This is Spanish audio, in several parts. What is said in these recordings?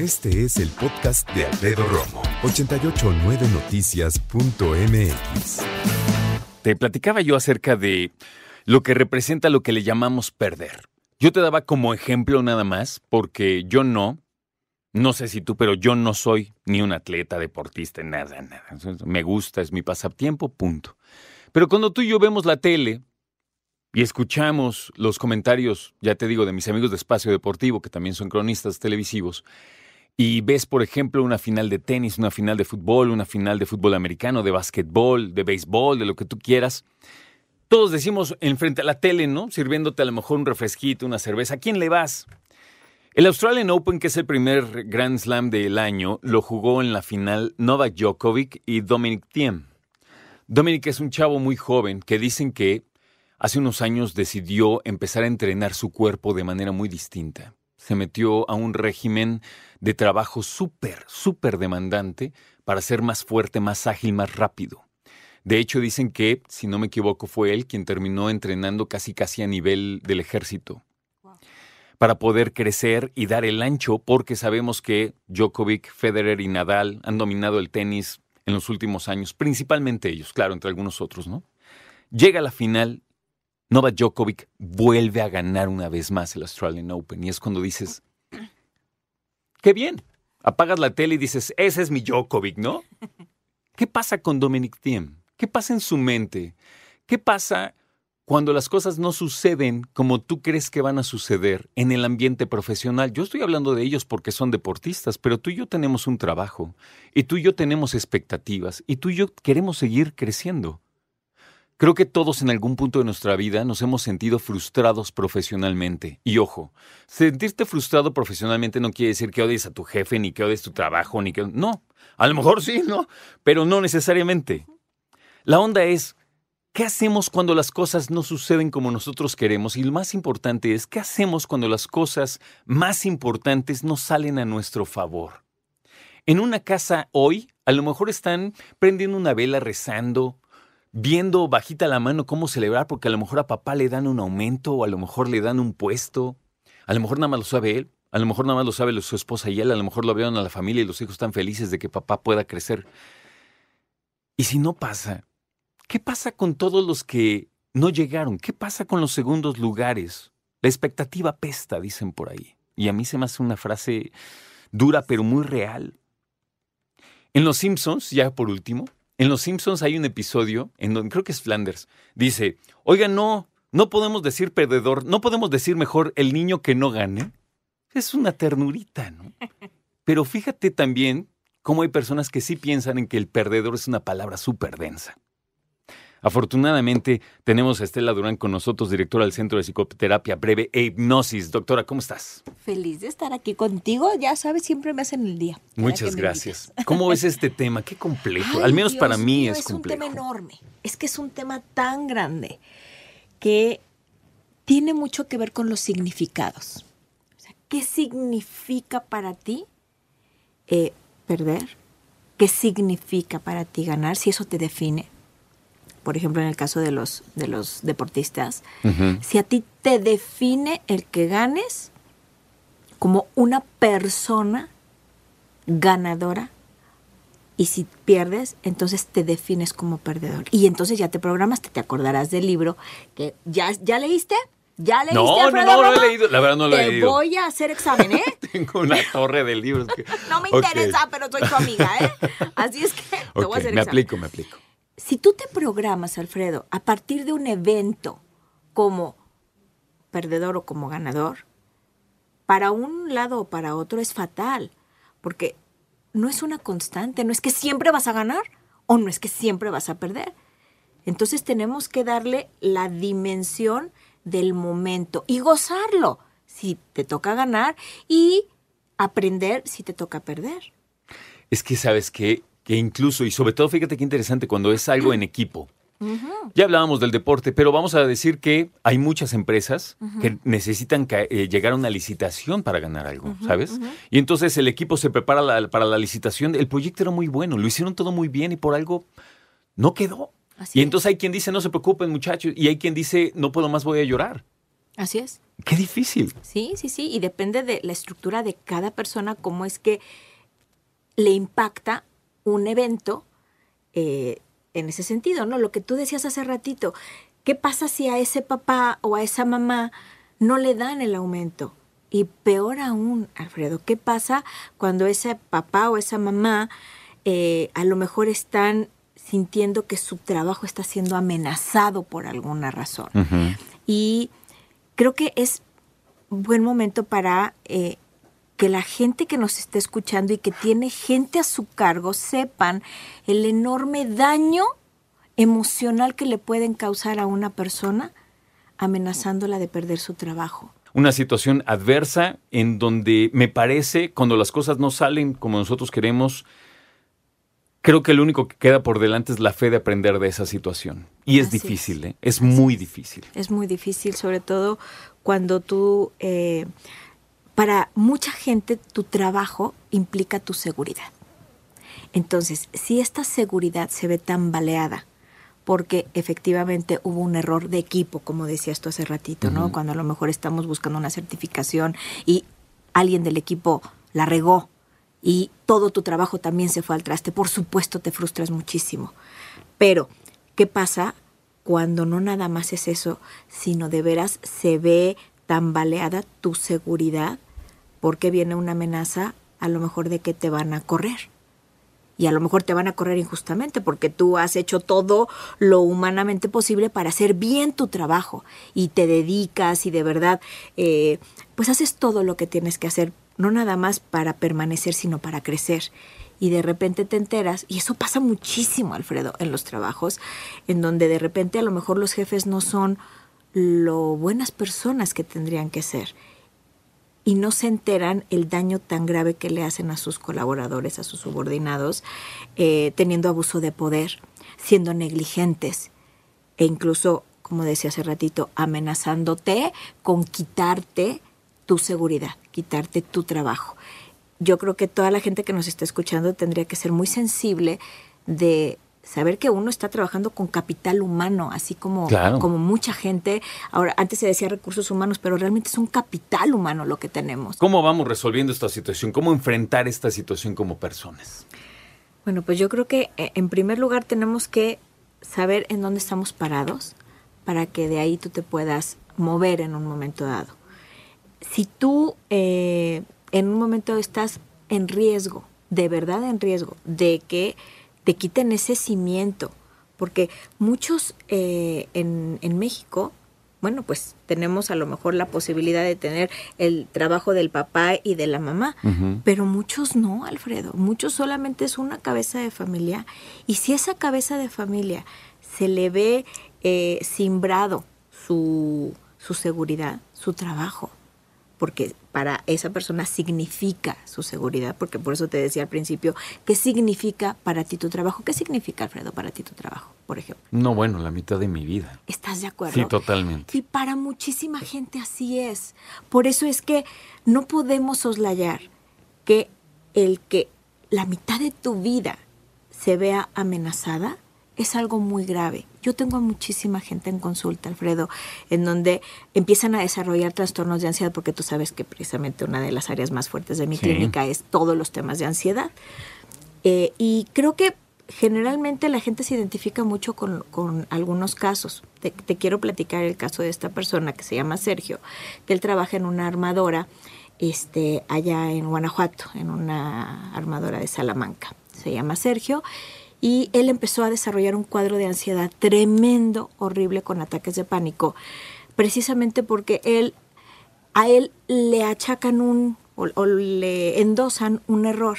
Este es el podcast de Alfredo Romo, 889noticias.mx. Te platicaba yo acerca de lo que representa lo que le llamamos perder. Yo te daba como ejemplo nada más, porque yo no, no sé si tú, pero yo no soy ni un atleta, deportista, nada, nada. Me gusta, es mi pasatiempo, punto. Pero cuando tú y yo vemos la tele y escuchamos los comentarios, ya te digo, de mis amigos de Espacio Deportivo, que también son cronistas televisivos, y ves, por ejemplo, una final de tenis, una final de fútbol, una final de fútbol americano, de básquetbol, de béisbol, de lo que tú quieras, todos decimos enfrente a la tele, ¿no? Sirviéndote a lo mejor un refresquito, una cerveza. ¿A quién le vas? El Australian Open, que es el primer Grand Slam del año, lo jugó en la final Novak Djokovic y Dominic Thiem. Dominic es un chavo muy joven que dicen que hace unos años decidió empezar a entrenar su cuerpo de manera muy distinta. Se metió a un régimen de trabajo súper, súper demandante para ser más fuerte, más ágil, más rápido. De hecho, dicen que, si no me equivoco, fue él quien terminó entrenando casi casi a nivel del ejército para poder crecer y dar el ancho, porque sabemos que Djokovic, Federer y Nadal han dominado el tenis en los últimos años, principalmente ellos, claro, entre algunos otros, ¿no? Llega a la final Novak Djokovic vuelve a ganar una vez más el Australian Open y es cuando dices, qué bien, apagas la tele y dices, ese es mi Djokovic, ¿no? ¿Qué pasa con Dominic Thiem? ¿Qué pasa en su mente? ¿Qué pasa cuando las cosas no suceden como tú crees que van a suceder en el ambiente profesional? Yo estoy hablando de ellos porque son deportistas, pero tú y yo tenemos un trabajo y tú y yo tenemos expectativas y tú y yo queremos seguir creciendo. Creo que todos en algún punto de nuestra vida nos hemos sentido frustrados profesionalmente. Y ojo, sentirte frustrado profesionalmente no quiere decir que odies a tu jefe, ni que odies tu trabajo, ni que... No, a lo mejor sí, ¿no? Pero no necesariamente. La onda es, ¿qué hacemos cuando las cosas no suceden como nosotros queremos? Y lo más importante es, ¿qué hacemos cuando las cosas más importantes no salen a nuestro favor? En una casa hoy, a lo mejor están prendiendo una vela rezando, viendo bajita la mano cómo celebrar, porque a lo mejor a papá le dan un aumento o a lo mejor le dan un puesto, a lo mejor nada más lo sabe él, a lo mejor nada más lo sabe su esposa y él, a lo mejor lo vieron a la familia y los hijos están felices de que papá pueda crecer. Y si no pasa, ¿qué pasa con todos los que no llegaron? ¿Qué pasa con los segundos lugares? La expectativa pesta, dicen por ahí. Y a mí se me hace una frase dura pero muy real. En Los Simpsons, ya por último, en Los Simpsons hay un episodio en donde creo que es Flanders. Dice, oiga, no, no podemos decir perdedor, no podemos decir mejor el niño que no gane. Es una ternurita, ¿no? Pero fíjate también cómo hay personas que sí piensan en que el perdedor es una palabra súper densa. Afortunadamente tenemos a Estela Durán con nosotros, directora del Centro de Psicoterapia Breve e Hipnosis. Doctora, ¿cómo estás? Feliz de estar aquí contigo. Ya sabes, siempre me hacen el día. Muchas gracias. ¿Cómo ves este tema? Qué complejo. Al menos para mí es, complejo. Es un tema enorme. Es que es un tema tan grande que tiene mucho que ver con los significados. O sea, ¿qué significa para ti eh, perder? ¿Qué significa para ti ganar? Si eso te define por ejemplo en el caso de los, de los deportistas, si a ti te define el que ganes como una persona ganadora, y si pierdes, entonces te defines como perdedor. Y entonces ya te programas, te, acordarás del libro que ya, ya leíste. ¿Ya leíste, no, no, no, lo he leído. La verdad no lo he leído. Voy a hacer examen, ¿eh? Tengo una torre de libros. no me interesa, pero soy tu amiga, ¿eh? Así es que te voy a hacer me aplico, me aplico. Si tú te programas, Alfredo, a partir de un evento como perdedor o como ganador, para un lado o para otro es fatal, porque no es una constante, no es que siempre vas a ganar o no es que siempre vas a perder. Entonces tenemos que darle la dimensión del momento y gozarlo si te toca ganar y aprender si te toca perder. Es que sabes que que incluso, y sobre todo, fíjate qué interesante, cuando es algo en equipo. Ya hablábamos del deporte, pero vamos a decir que hay muchas empresas que necesitan eh, llegar a una licitación para ganar algo, ¿sabes? Y entonces el equipo se prepara para la licitación. El proyecto era muy bueno, lo hicieron todo muy bien y por algo no quedó. y entonces hay quien dice, no se preocupen muchachos, y hay quien dice, no puedo más, voy a llorar. Así es. Qué difícil. Sí, sí, sí. Y depende de la estructura de cada persona, cómo es que le impacta un evento eh, en ese sentido, ¿no? Lo que tú decías hace ratito, ¿qué pasa si a ese papá o a esa mamá no le dan el aumento? Y peor aún, Alfredo, ¿qué pasa cuando ese papá o esa mamá eh, a lo mejor están sintiendo que su trabajo está siendo amenazado por alguna razón? Y creo que es buen momento para eh, que la gente que nos esté escuchando y que tiene gente a su cargo sepan el enorme daño emocional que le pueden causar a una persona amenazándola de perder su trabajo. Una situación adversa en donde me parece, cuando las cosas no salen como nosotros queremos, creo que lo único que queda por delante es la fe de aprender de esa situación. Y es difícil, ¿eh? es muy difícil. Es muy difícil, sobre todo cuando tú eh, para mucha gente tu trabajo implica tu seguridad. Entonces, si esta seguridad se ve tan baleada, porque efectivamente hubo un error de equipo, como decías tú hace ratito, ¿no? Cuando a lo mejor estamos buscando una certificación y alguien del equipo la regó y todo tu trabajo también se fue al traste, por supuesto te frustras muchísimo. Pero, ¿qué pasa cuando no nada más es eso, sino de veras se ve tan baleada tu seguridad porque viene una amenaza a lo mejor de que te van a correr. Y a lo mejor te van a correr injustamente porque tú has hecho todo lo humanamente posible para hacer bien tu trabajo y te dedicas y de verdad, eh, pues haces todo lo que tienes que hacer, no nada más para permanecer, sino para crecer. Y de repente te enteras, y eso pasa muchísimo, Alfredo, en los trabajos, en donde de repente a lo mejor los jefes no son lo buenas personas que tendrían que ser y no se enteran el daño tan grave que le hacen a sus colaboradores, a sus subordinados, eh, teniendo abuso de poder, siendo negligentes e incluso, como decía hace ratito, amenazándote con quitarte tu seguridad, quitarte tu trabajo. Yo creo que toda la gente que nos está escuchando tendría que ser muy sensible de saber que uno está trabajando con capital humano, así como, como mucha gente. Ahora, antes se decía recursos humanos, pero realmente es un capital humano lo que tenemos. ¿Cómo vamos resolviendo esta situación? ¿Cómo enfrentar esta situación como personas? Bueno, pues yo creo que eh, en primer lugar tenemos que saber en dónde estamos parados para que de ahí tú te puedas mover en un momento dado. Si tú eh, en un momento estás en riesgo, de verdad en riesgo, de que te quiten ese cimiento, porque muchos eh, en, en México bueno, pues tenemos a lo mejor la posibilidad de tener el trabajo del papá y de la mamá, pero muchos no, Alfredo, muchos solamente es una cabeza de familia y si esa cabeza de familia se le ve eh, simbrado su, su seguridad, su trabajo, porque para esa persona significa su seguridad, porque por eso te decía al principio, ¿qué significa para ti tu trabajo? ¿Qué significa, Alfredo, para ti tu trabajo, por ejemplo? No, bueno, la mitad de mi vida. ¿Estás de acuerdo? Sí, totalmente. Y para muchísima gente así es. Por eso es que no podemos soslayar que el que la mitad de tu vida se vea amenazada es algo muy grave. Yo tengo a muchísima gente en consulta, Alfredo, en donde empiezan a desarrollar trastornos de ansiedad, porque tú sabes que precisamente una de las áreas más fuertes de mi clínica es todos los temas de ansiedad. Eh, y creo que generalmente la gente se identifica mucho con, algunos casos. Te, te, quiero platicar el caso de esta persona que se llama Sergio, que él trabaja en una armadora este, allá en Guanajuato, en una armadora de Salamanca. Se llama Sergio y él empezó a desarrollar un cuadro de ansiedad tremendo, horrible, con ataques de pánico, precisamente porque él, a él le achacan un o, le endosan un error.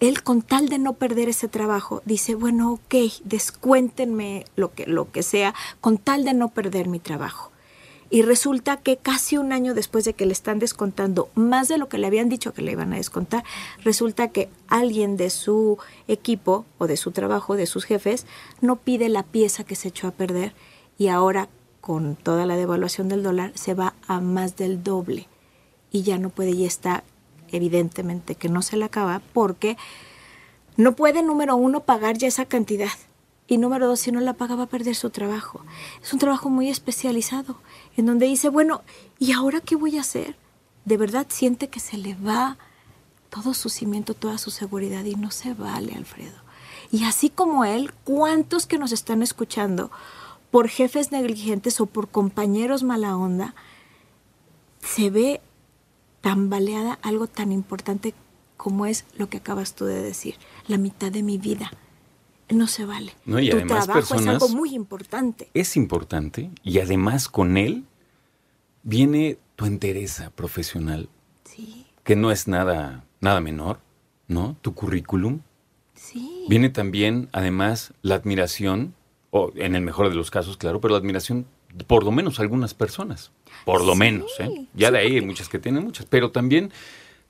Él con tal de no perder ese trabajo dice, bueno, ok, descuéntenme lo que, lo que sea, con tal de no perder mi trabajo. Y resulta que casi un año después de que le están descontando más de lo que le habían dicho que le iban a descontar, resulta que alguien de su equipo o de su trabajo, de sus jefes, no pide la pieza que se echó a perder y ahora con toda la devaluación del dólar se va a más del doble. Y ya no puede y está evidentemente que no se le acaba porque no puede número uno pagar ya esa cantidad Y número dos, si no la paga va a perder su trabajo. Es un trabajo muy especializado, en donde dice, bueno, ¿y ahora qué voy a hacer? De verdad siente que se le va todo su cimiento, toda su seguridad y no se vale, Alfredo. Y así como él, ¿cuántos que nos están escuchando por jefes negligentes o por compañeros mala onda, se ve tambaleada algo tan importante como es lo que acabas tú de decir, la mitad de mi vida. No se vale. No, y tu además trabajo es algo muy importante. Es importante y además con él viene tu entereza profesional, Sí, que no es nada, nada menor, ¿no? Tu currículum. sí. Viene también, además, la admiración, o en el mejor de los casos, claro, pero la admiración, por lo menos algunas personas. Por lo Sí, menos, ¿eh? Ya sí, de ahí hay muchas que tienen muchas, pero también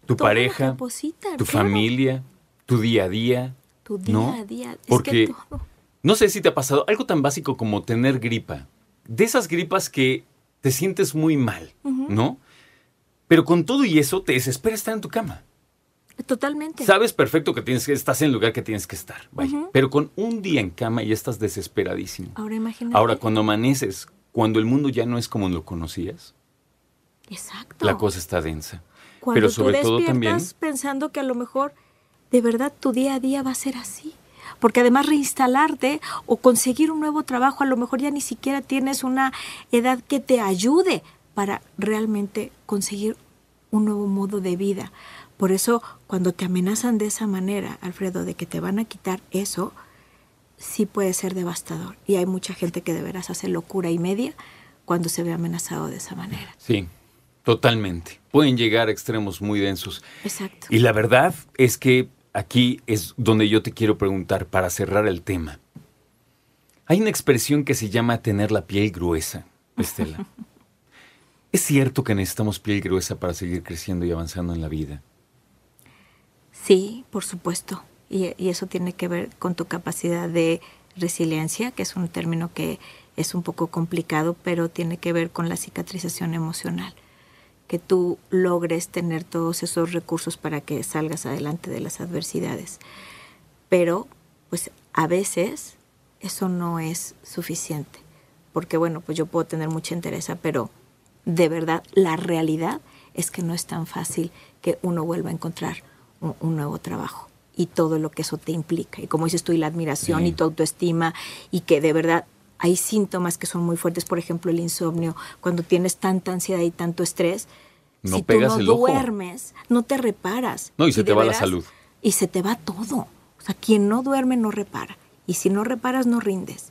tu pareja, tu claro. familia, tu día a día. Tu día ¿no? a día. Es Porque que todo. no sé si te ha pasado algo tan básico como tener gripa. De esas gripas que te sientes muy mal, ¿no? Pero con todo y eso te desespera estar en tu cama. Totalmente. Sabes perfecto que tienes que estás en el lugar que tienes que estar, vaya. Pero con un día en cama ya estás desesperadísimo. Ahora imagínate. Ahora cuando amaneces, cuando el mundo ya no es como lo conocías, Exacto. la cosa está densa. Cuando Pero tú sobre todo también despiertas pensando que a lo mejor de verdad tu día a día va a ser así. Porque además reinstalarte o conseguir un nuevo trabajo, a lo mejor ya ni siquiera tienes una edad que te ayude para realmente conseguir un nuevo modo de vida. Por eso, cuando te amenazan de esa manera, Alfredo, de que te van a quitar eso, sí puede ser devastador. Y hay mucha gente que de veras hace locura y media cuando se ve amenazado de esa manera. Sí, totalmente. Pueden llegar a extremos muy densos. Exacto. Y la verdad es que aquí es donde yo te quiero preguntar para cerrar el tema. Hay una expresión que se llama tener la piel gruesa, Estela. ¿Es cierto que necesitamos piel gruesa para seguir creciendo y avanzando en la vida? Sí, por supuesto. Y, y eso tiene que ver con tu capacidad de resiliencia, que es un término que es un poco complicado, pero tiene que ver con la cicatrización emocional. Que tú logres tener todos esos recursos para que salgas adelante de las adversidades. Pero, pues a veces eso no es suficiente. Porque, bueno, pues yo puedo tener mucha interés, pero de verdad la realidad es que no es tan fácil que uno vuelva a encontrar un, un nuevo trabajo y todo lo que eso te implica. Y como dices tú, y la admiración Sí. y tu autoestima, y que de verdad hay síntomas que son muy fuertes, por ejemplo, el insomnio, cuando tienes tanta ansiedad y tanto estrés, No si pegas tú no el ojo. duermes, no te reparas. No, y se te va la salud. Y se te va todo. O sea, quien no duerme no repara. Y si no reparas, no rindes.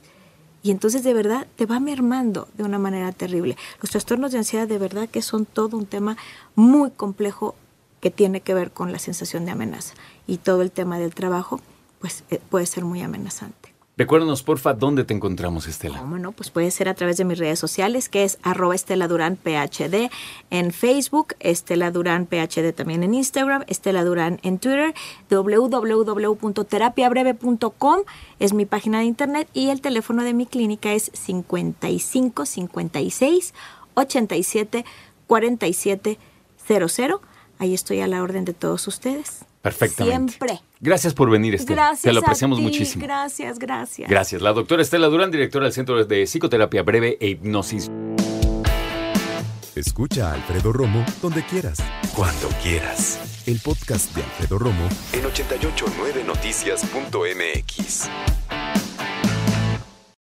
Y entonces de verdad te va mermando de una manera terrible. Los trastornos de ansiedad de verdad que son todo un tema muy complejo que tiene que ver con la sensación de amenaza. Y todo el tema del trabajo, pues eh, puede ser muy amenazante. Recuérdanos, porfa, dónde te encontramos, Estela. ¿Cómo no? Pues puede ser a través de mis redes sociales, que es arroba Estela Durán PhD en Facebook, Estela Durán PhD también en Instagram, Estela Durán en Twitter, www.terapiabreve.com es mi página de internet y el teléfono de mi clínica es 55 56 87 47 00. Ahí estoy a la orden de todos ustedes. Perfectamente. Siempre. Gracias por venir, Estela. Gracias. Te lo a apreciamos ti. muchísimo. Gracias, gracias. Gracias. La doctora Estela Durán, directora del Centro de Psicoterapia Breve e Hipnosis. Escucha a Alfredo Romo donde quieras. Cuando quieras. El podcast de Alfredo Romo en 889noticias.mx.